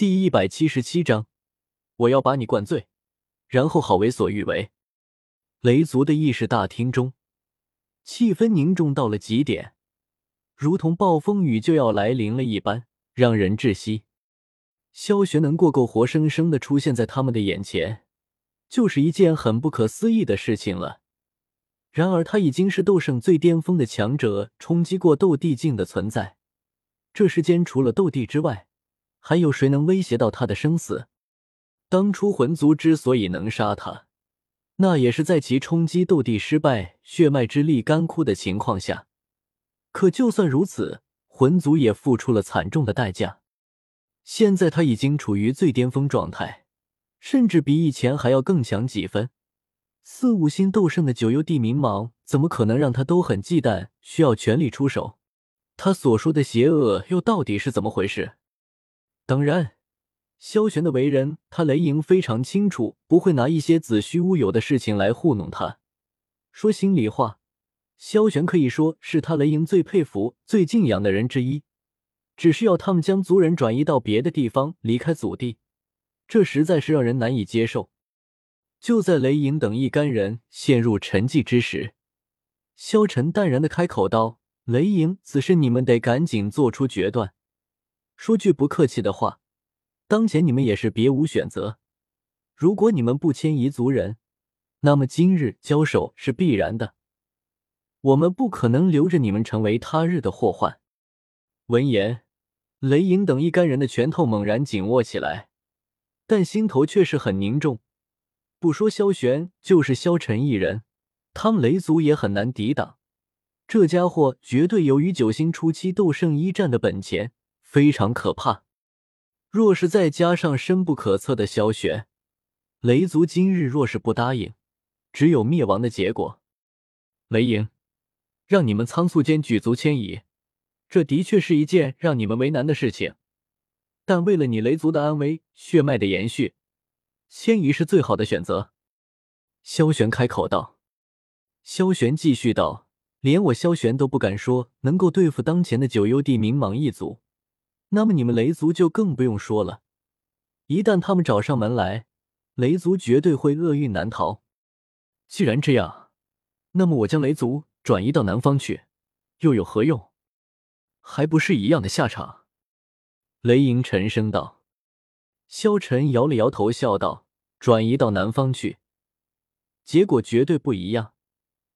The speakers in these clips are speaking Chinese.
第一百七十七章，我要把你灌醉，然后好为所欲为。雷族的议事大厅中，气氛凝重到了极点，如同暴风雨就要来临了一般，让人窒息。萧玄能过够活生生的出现在他们的眼前，就是一件很不可思议的事情了。然而，他已经是斗圣最巅峰的强者，冲击过斗帝境的存在。这世间除了斗帝之外，还有谁能威胁到他的生死？当初魂族之所以能杀他，那也是在其冲击斗帝失败、血脉之力干枯的情况下。可就算如此，魂族也付出了惨重的代价。现在他已经处于最巅峰状态，甚至比以前还要更强几分。四五星斗圣的九幽地冥蟒怎么可能让他都很忌惮，需要全力出手？他所说的邪恶又到底是怎么回事？当然，萧玄的为人，他雷莹非常清楚，不会拿一些子虚乌有的事情来糊弄他。说心里话，萧玄可以说是他雷莹最佩服、最敬仰的人之一。只是要他们将族人转移到别的地方，离开祖地，这实在是让人难以接受。就在雷莹等一干人陷入沉寂之时，萧晨淡然的开口道：“雷莹，此事你们得赶紧做出决断。”说句不客气的话，当前你们也是别无选择。如果你们不迁移族人，那么今日交手是必然的。我们不可能留着你们成为他日的祸患。闻言，雷影等一干人的拳头猛然紧握起来，但心头却是很凝重。不说萧玄，就是萧晨一人，他们雷族也很难抵挡。这家伙绝对有与九星初期斗圣一战的本钱。非常可怕，若是再加上深不可测的萧玄，雷族今日若是不答应，只有灭亡的结果。雷影，让你们仓促间举族迁移，这的确是一件让你们为难的事情。但为了你雷族的安危、血脉的延续，迁移是最好的选择。萧玄开口道。萧玄继续道：“连我萧玄都不敢说能够对付当前的九幽地冥蟒一族。”那么你们雷族就更不用说了，一旦他们找上门来，雷族绝对会厄运难逃。既然这样，那么我将雷族转移到南方去，又有何用？还不是一样的下场。雷莹沉声道。萧晨摇了摇头，笑道：“转移到南方去，结果绝对不一样，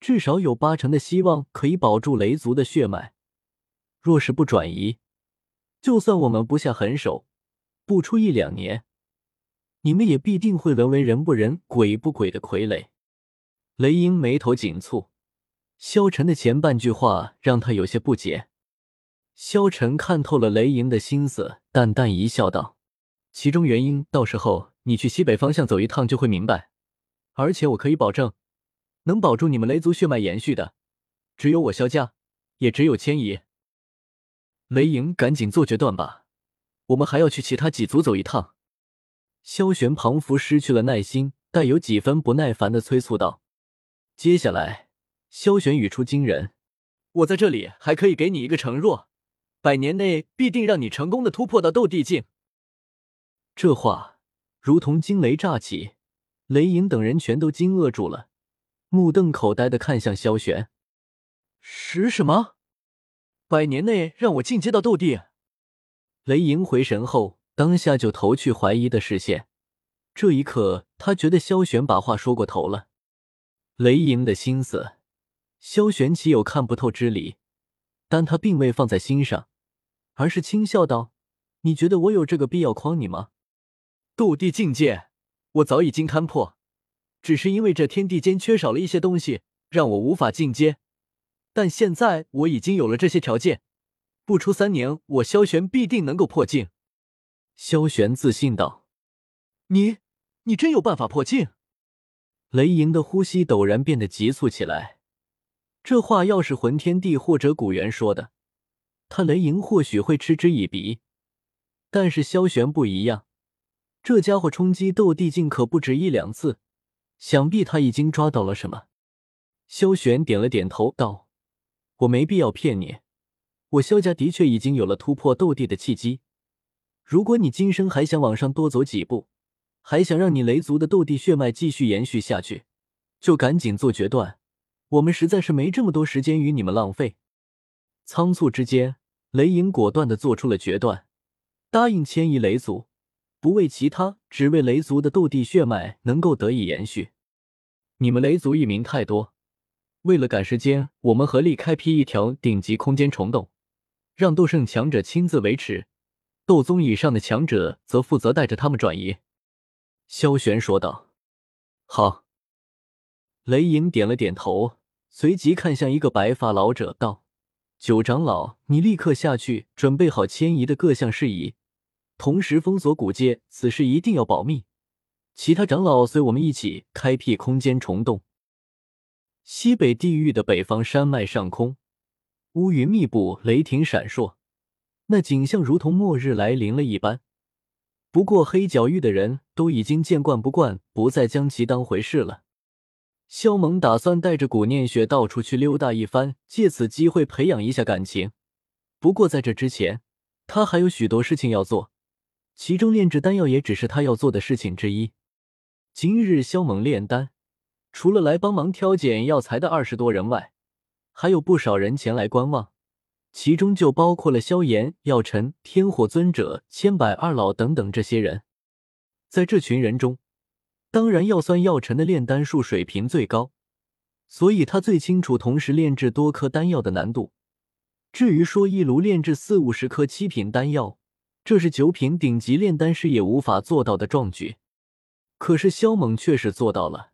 至少有八成的希望可以保住雷族的血脉。若是不转移，”就算我们不下狠手，不出一两年，你们也必定会沦为人不人、鬼不鬼的傀儡。雷英眉头紧蹙，萧晨的前半句话让他有些不解。萧晨看透了雷莹的心思，淡淡一笑，道：“其中原因，到时候你去西北方向走一趟就会明白。而且我可以保证，能保住你们雷族血脉延续的，只有我萧家，也只有千仪。”雷莹，赶紧做决断吧，我们还要去其他几族走一趟。萧玄庞佛失去了耐心，带有几分不耐烦的催促道：“接下来，萧玄语出惊人，我在这里还可以给你一个承诺，百年内必定让你成功的突破到斗帝境。”这话如同惊雷乍起，雷莹等人全都惊愕住了，目瞪口呆的看向萧玄，是什么？百年内让我进阶到斗帝，雷莹回神后，当下就投去怀疑的视线。这一刻，他觉得萧玄把话说过头了。雷莹的心思，萧玄岂有看不透之理？但他并未放在心上，而是轻笑道：“你觉得我有这个必要诓你吗？斗帝境界，我早已经勘破，只是因为这天地间缺少了一些东西，让我无法进阶。”但现在我已经有了这些条件，不出三年，我萧玄必定能够破境。萧玄自信道：“你，你真有办法破境？”雷莹的呼吸陡然变得急促起来。这话要是魂天帝或者古元说的，他雷莹或许会嗤之以鼻。但是萧玄不一样，这家伙冲击斗帝境可不止一两次，想必他已经抓到了什么。萧玄点了点头，道。我没必要骗你，我萧家的确已经有了突破斗帝的契机。如果你今生还想往上多走几步，还想让你雷族的斗帝血脉继续延续下去，就赶紧做决断。我们实在是没这么多时间与你们浪费。仓促之间，雷影果断的做出了决断，答应迁移雷族，不为其他，只为雷族的斗帝血脉能够得以延续。你们雷族一名太多，为了赶时间，我们合力开辟一条顶级空间虫洞，让斗圣强者亲自维持，斗宗以上的强者则负责带着他们转移。萧玄说道：“好。”雷影点了点头，随即看向一个白发老者道：“九长老，你立刻下去准备好迁移的各项事宜，同时封锁古界，此事一定要保密。其他长老随我们一起开辟空间虫洞。”西北地域的北方山脉上空，乌云密布，雷霆闪烁，那景象如同末日来临了一般。不过，黑角域的人都已经见惯不惯，不再将其当回事了。萧猛打算带着古念雪到处去溜达一番，借此机会培养一下感情。不过，在这之前，他还有许多事情要做，其中炼制丹药也只是他要做的事情之一。今日，萧猛炼丹，除了来帮忙挑拣药材的二十多人外，还有不少人前来观望。其中就包括了萧炎、药尘、天火尊者、千百二老等等这些人。在这群人中，当然要算药尘的炼丹术水平最高，所以他最清楚同时炼制多颗丹药的难度。至于说一炉炼制四五十颗七品丹药，这是九品顶级炼丹师也无法做到的壮举。可是萧猛却是做到了。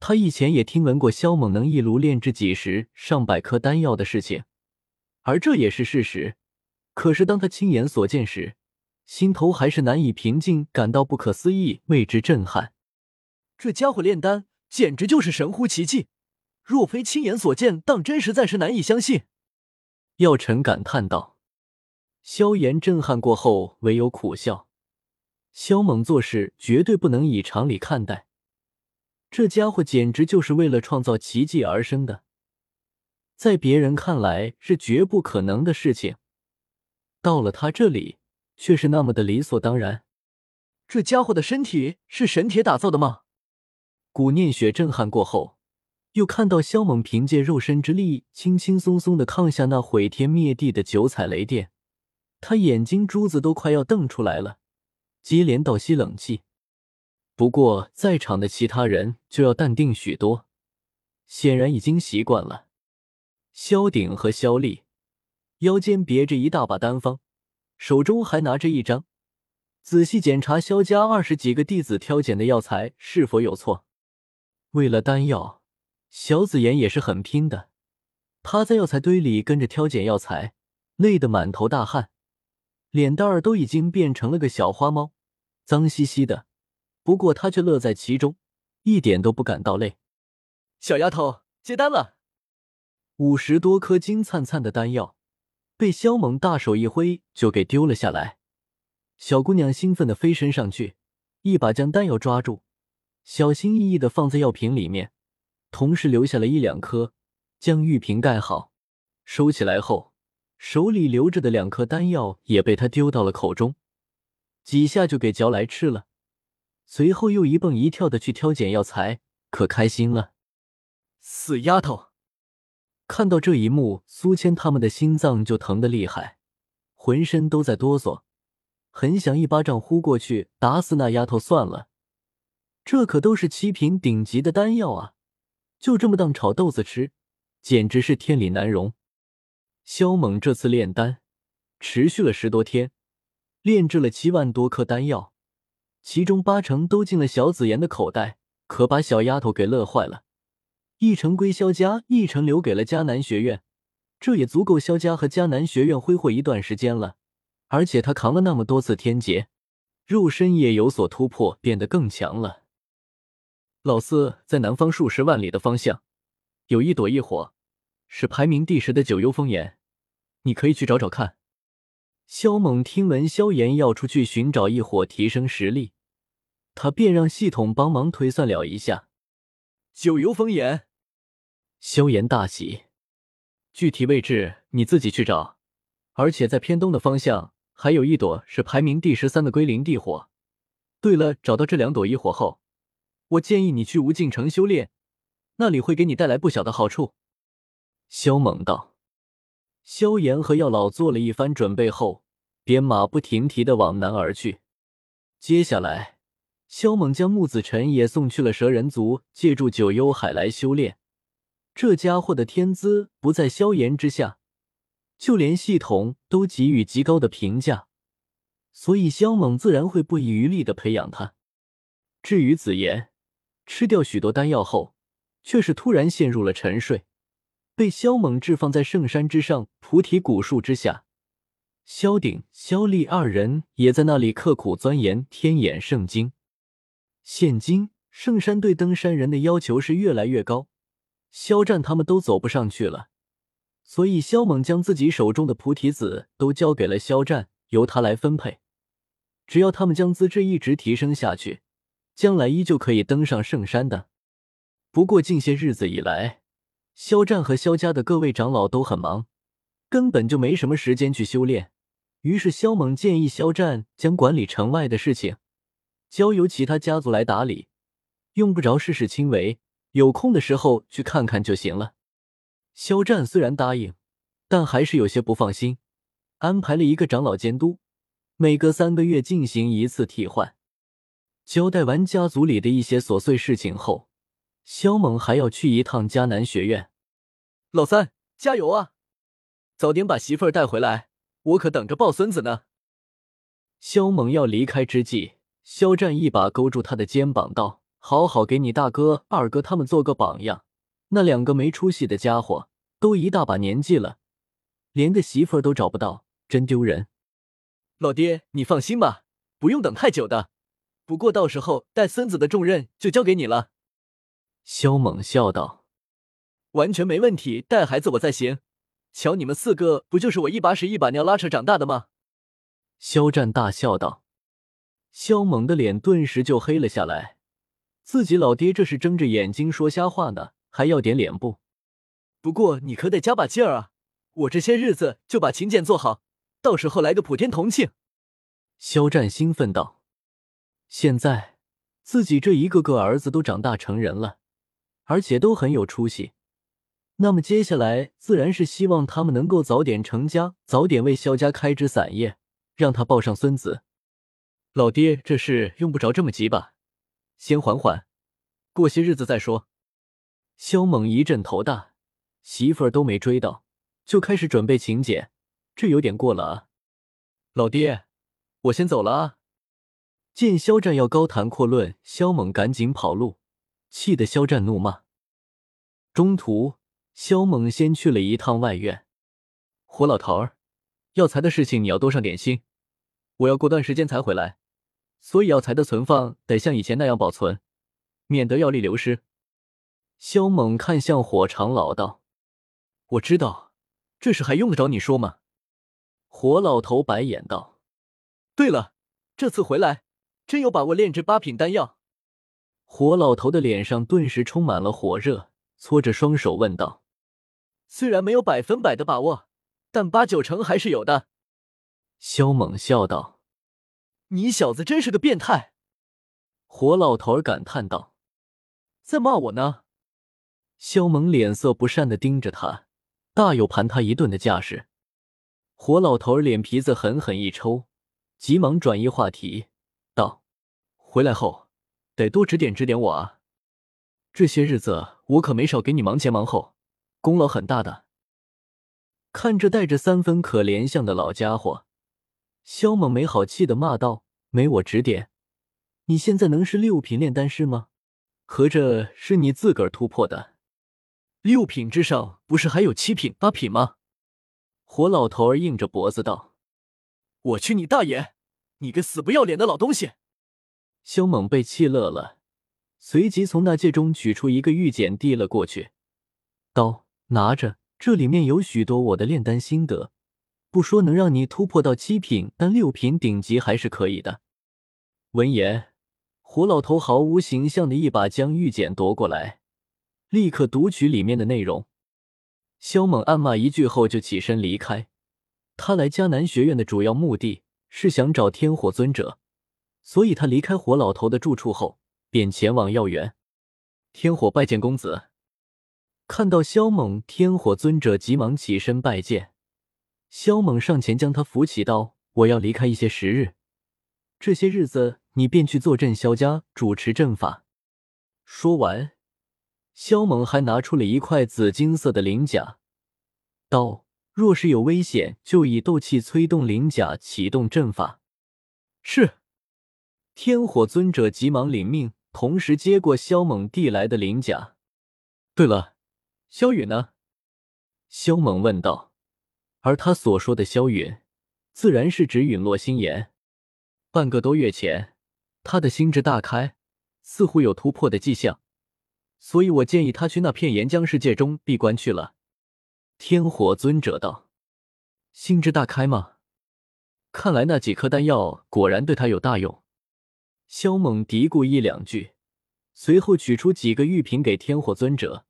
他以前也听闻过萧猛能一炉炼制几十上百颗丹药的事情。而这也是事实，可是当他亲眼所见时，心头还是难以平静，感到不可思议，为之震撼。这家伙炼丹简直就是神乎其技，若非亲眼所见，当真实在是难以相信。药尘感叹道。萧炎震撼过后，唯有苦笑。萧猛做事绝对不能以常理看待，这家伙简直就是为了创造奇迹而生的。在别人看来是绝不可能的事情，到了他这里却是那么的理所当然。这家伙的身体是神铁打造的吗？古念雪震撼过后，又看到萧猛凭借肉身之力轻轻松松的抗下那毁天灭地的九彩雷电，他眼睛珠子都快要瞪出来了，接连倒吸冷气。不过在场的其他人就要淡定许多，显然已经习惯了。萧鼎和萧丽腰间别着一大把丹方，手中还拿着一张，仔细检查萧家二十几个弟子挑拣的药材是否有错。为了丹药，小紫妍也是很拼的，趴在药材堆里跟着挑拣药材，累得满头大汗，脸蛋儿都已经变成了个小花猫，脏兮兮的。不过他却乐在其中，一点都不感到累。小丫头接单了。五十多颗金灿灿的丹药，被萧猛大手一挥就给丢了下来。小姑娘兴奋的飞身上去，一把将丹药抓住，小心翼翼的放在药瓶里面，同时留下了一两颗，将玉瓶盖好，收起来后，手里留着的两颗丹药也被他丢到了口中，几下就给嚼来吃了。随后又一蹦一跳的去挑拣药材，可开心了。死丫头！看到这一幕，苏谦他们的心脏就疼得厉害，浑身都在哆嗦，很想一巴掌呼过去打死那丫头算了。这可都是七品顶级的丹药啊，就这么当炒豆子吃，简直是天理难容。萧猛这次炼丹持续了十多天，炼制了七万多颗丹药，其中八成都进了小紫妍的口袋，可把小丫头给乐坏了。一成归萧家，一成留给了迦南学院，这也足够萧家和迦南学院挥霍一段时间了。而且他扛了那么多次天劫，肉身也有所突破，变得更强了。老四在南方数十万里的方向，有一朵异火，是排名第十的九幽风岩，你可以去找找看。萧猛听闻萧炎要出去寻找异火，提升实力，他便让系统帮忙推算了一下，九幽风炎。萧炎大喜，具体位置你自己去找，而且在偏东的方向，还有一朵是排名第十三的归零地火。对了，找到这两朵异火后，我建议你去无尽城修炼，那里会给你带来不小的好处。”萧猛道。萧炎和药老做了一番准备后，便马不停蹄的往南而去。接下来，萧猛将木子辰也送去了蛇人族，借助九幽海来修炼。这家伙的天资不在萧炎之下，就连系统都给予极高的评价，所以萧猛自然会不遗余力的培养他。至于紫妍，吃掉许多丹药后，却是突然陷入了沉睡，被萧猛置放在圣山之上菩提古树之下。萧鼎、萧厉二人也在那里刻苦钻研天眼圣经。现今圣山对登山人的要求是越来越高。肖战他们都走不上去了，所以肖猛将自己手中的菩提子都交给了肖战，由他来分配。只要他们将资质一直提升下去，将来依旧可以登上圣山的。不过近些日子以来，肖战和肖家的各位长老都很忙，根本就没什么时间去修炼。于是肖猛建议肖战将管理城外的事情交由其他家族来打理，用不着事事亲为。有空的时候去看看就行了。肖战虽然答应，但还是有些不放心，安排了一个长老监督，每隔三个月进行一次替换。交代完家族里的一些琐碎事情后，肖猛还要去一趟迦南学院。老三，加油啊！早点把媳妇儿带回来，我可等着抱孙子呢。肖猛要离开之际，肖战一把勾住他的肩膀，道。好好给你大哥、二哥他们做个榜样。那两个没出息的家伙都一大把年纪了，连个媳妇儿都找不到，真丢人。老爹，你放心吧，不用等太久的。不过到时候带孙子的重任就交给你了。肖猛笑道：“完全没问题，带孩子我在行。瞧你们四个，不就是我一把屎一把尿拉扯长大的吗？”肖战大笑道。肖猛的脸顿时就黑了下来。自己老爹这是睁着眼睛说瞎话呢，还要点脸不？不过你可得加把劲儿啊！我这些日子就把请柬做好，到时候来个普天同庆。肖战兴奋道：“现在自己这一个个儿子都长大成人了，而且都很有出息，那么接下来自然是希望他们能够早点成家，早点为肖家开枝散叶，让他抱上孙子。老爹这事用不着这么急吧？”先缓缓，过些日子再说。萧猛一阵头大，媳妇儿都没追到，就开始准备请柬，这有点过了啊！老爹，我先走了啊！见肖战要高谈阔论，肖猛赶紧跑路，气得肖战怒骂。中途，萧猛先去了一趟外院。火老头儿，药材的事情你要多上点心，我要过段时间才回来。所以药材的存放得像以前那样保存，免得药力流失。萧猛看向火长老道：“我知道，这事还用得着你说吗？”火老头白眼道：“对了，这次回来真有把握炼制八品丹药？”火老头的脸上顿时充满了火热，搓着双手问道：“虽然没有百分百的把握，但八九成还是有的。”萧猛笑道。你小子真是个变态！火老头感叹道：“在骂我呢。”肖猛脸色不善的盯着他，大有盘他一顿的架势。火老头脸皮子狠狠一抽，急忙转移话题道：“回来后得多指点指点我啊！这些日子我可没少给你忙前忙后，功劳很大的。”看着带着三分可怜相的老家伙。萧猛没好气的骂道：“没我指点，你现在能是六品炼丹师吗？合着是你自个儿突破的？六品之上不是还有七品、八品吗？”火老头儿硬着脖子道：“我去你大爷！你个死不要脸的老东西！”萧猛被气乐了，随即从那戒中取出一个玉简递了过去，道：“拿着，这里面有许多我的炼丹心得。”不说能让你突破到七品，但六品顶级还是可以的。闻言，胡老头毫无形象的一把将玉简夺过来，立刻读取里面的内容。萧猛暗骂一句后就起身离开。他来迦南学院的主要目的是想找天火尊者，所以他离开火老头的住处后，便前往药园。天火拜见公子。看到萧猛，天火尊者急忙起身拜见。萧猛上前将他扶起，道：“我要离开一些时日，这些日子你便去坐镇萧家，主持阵法。”说完，萧猛还拿出了一块紫金色的鳞甲，道：“若是有危险，就以斗气催动鳞甲，启动阵法。”是。天火尊者急忙领命，同时接过萧猛递来的鳞甲。对了。萧允呢？萧猛问道。而他所说的萧允，自然是指陨落心炎。半个多月前，他的心智大开，似乎有突破的迹象，所以我建议他去那片岩浆世界中闭关去了。天火尊者道：“心智大开吗？看来那几颗丹药果然对他有大用。”萧猛嘀咕一两句，随后取出几个玉瓶给天火尊者。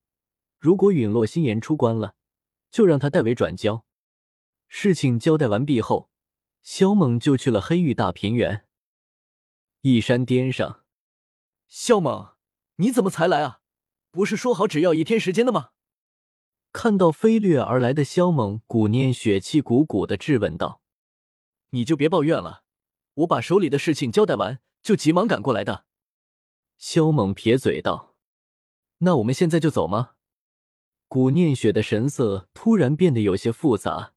如果陨落心炎出关了，就让他代为转交。事情交代完毕后，萧猛就去了黑玉大平原。一山巅上，萧猛，你怎么才来啊？不是说好只要一天时间的吗？看到飞掠而来的萧猛，古念血气鼓鼓的质问道：“你就别抱怨了，我把手里的事情交代完，就急忙赶过来的。”萧猛撇嘴道：“那我们现在就走吗？”古念雪的神色突然变得有些复杂，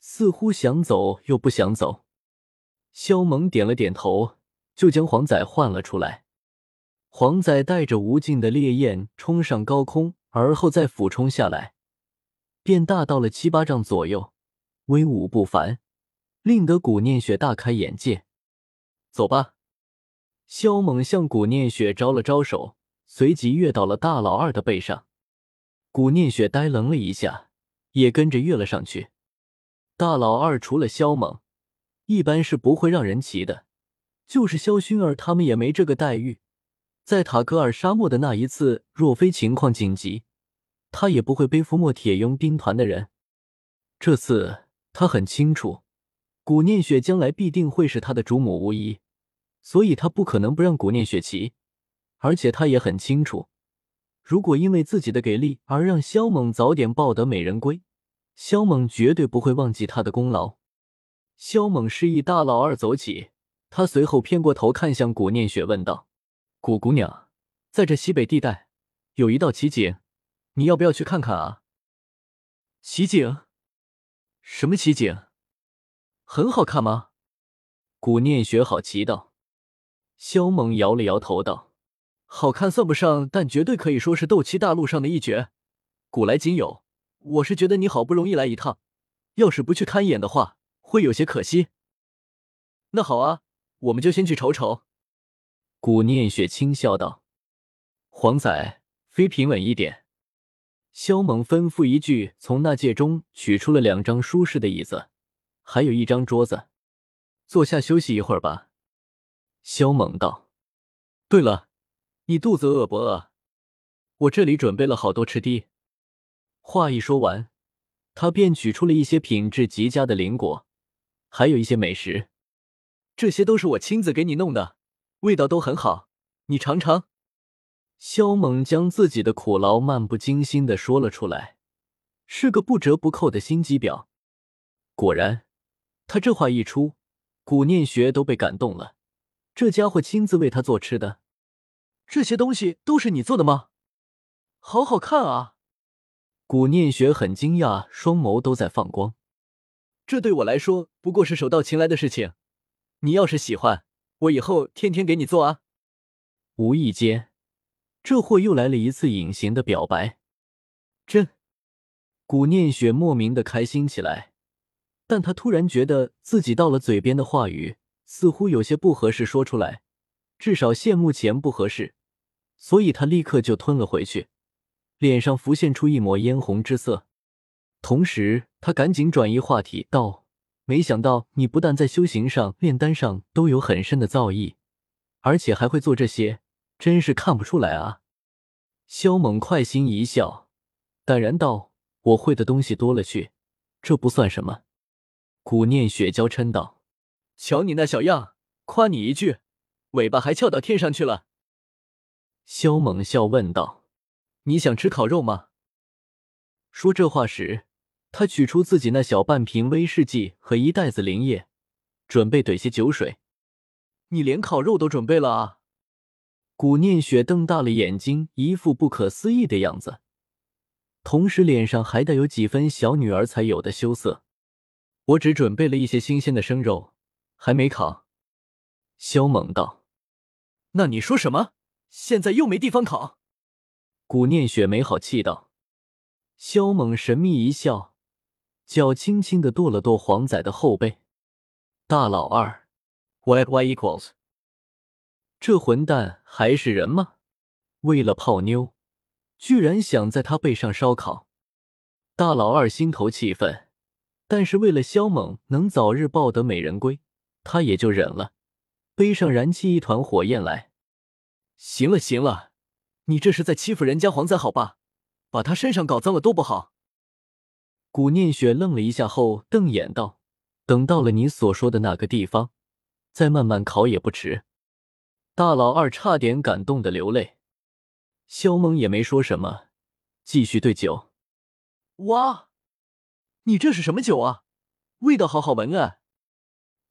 似乎想走又不想走。萧猛点了点头，就将黄仔唤了出来。黄仔带着无尽的烈焰冲上高空，而后再俯冲下来，便大到了七八丈左右，威武不凡，令得古念雪大开眼界。走吧，萧猛向古念雪招了招手，随即跃到了大老二的背上。古念雪呆愣了一下，也跟着跃了上去。大老二除了萧猛，一般是不会让人骑的，就是萧薰儿他们也没这个待遇。在塔格尔沙漠的那一次，若非情况紧急，他也不会背负莫铁佣兵团的人。这次他很清楚，古念雪将来必定会是他的主母无疑，所以他不可能不让古念雪骑。而且他也很清楚。如果因为自己的给力而让萧猛早点抱得美人归，萧猛绝对不会忘记他的功劳。萧猛示意大老二走起，他随后偏过头看向古念雪，问道：“古姑娘，在这西北地带有一道奇景，你要不要去看看啊？”奇景？什么奇景？很好看吗？古念雪好奇道。萧猛摇了摇头道。好看算不上，但绝对可以说是斗气大陆上的一绝，古来仅有。我是觉得你好不容易来一趟，要是不去看一眼的话，会有些可惜。那好啊，我们就先去瞅瞅。古念雪轻笑道：“黄仔，飞平稳一点。”萧猛吩咐一句，从那戒中取出了两张舒适的椅子，还有一张桌子，坐下休息一会儿吧。萧猛道：“对了。”你肚子饿不饿？我这里准备了好多吃的。话一说完，他便取出了一些品质极佳的灵果，还有一些美食。这些都是我亲自给你弄的，味道都很好，你尝尝。萧猛将自己的苦劳漫不经心的说了出来，是个不折不扣的心机婊。果然，他这话一出，古念学都被感动了。这家伙亲自为他做吃的。这些东西都是你做的吗？好好看啊！古念雪很惊讶，双眸都在放光。这对我来说不过是手到擒来的事情。你要是喜欢，我以后天天给你做啊！无意间，这货又来了一次隐形的表白。真，古念雪莫名的开心起来，但他突然觉得自己到了嘴边的话语似乎有些不合适说出来。至少现目前不合适，所以他立刻就吞了回去，脸上浮现出一抹嫣红之色。同时，他赶紧转移话题道：“没想到你不但在修行上、炼丹上都有很深的造诣，而且还会做这些，真是看不出来啊！”萧猛快心一笑，淡然道：“我会的东西多了去，这不算什么。”古念雪娇嗔道：“瞧你那小样，夸你一句，尾巴还翘到天上去了。萧猛笑问道：“你想吃烤肉吗？”说这话时，他取出自己那小半瓶威士忌和一袋子灵液，准备兑些酒水。你连烤肉都准备了啊？古念雪瞪大了眼睛，一副不可思议的样子，同时脸上还带有几分小女儿才有的羞涩。我只准备了一些新鲜的生肉，还没烤。萧猛道：“那你说什么？现在又没地方烤？”古念雪没好气道。萧猛神秘一笑，脚轻轻的跺了跺黄仔的后背。大老二，Y Y equals。这混蛋还是人吗？为了泡妞，居然想在他背上烧烤。大老二心头气愤，但是为了萧猛能早日抱得美人归，他也就忍了，背上燃起一团火焰来。行了行了，你这是在欺负人家黄仔好吧？把他身上搞脏了多不好。古念雪愣了一下后，瞪眼道：“等到了你所说的那个地方，再慢慢烤也不迟。”大老二差点感动的流泪，肖猛也没说什么，继续兑酒。哇，你这是什么酒啊？味道好好闻啊！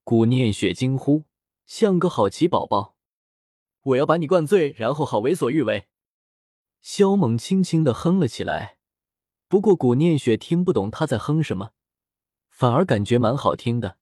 古念雪惊呼，像个好奇宝宝。我要把你灌醉，然后好为所欲为。萧猛轻轻的哼了起来，不过古念雪听不懂他在哼什么，反而感觉蛮好听的。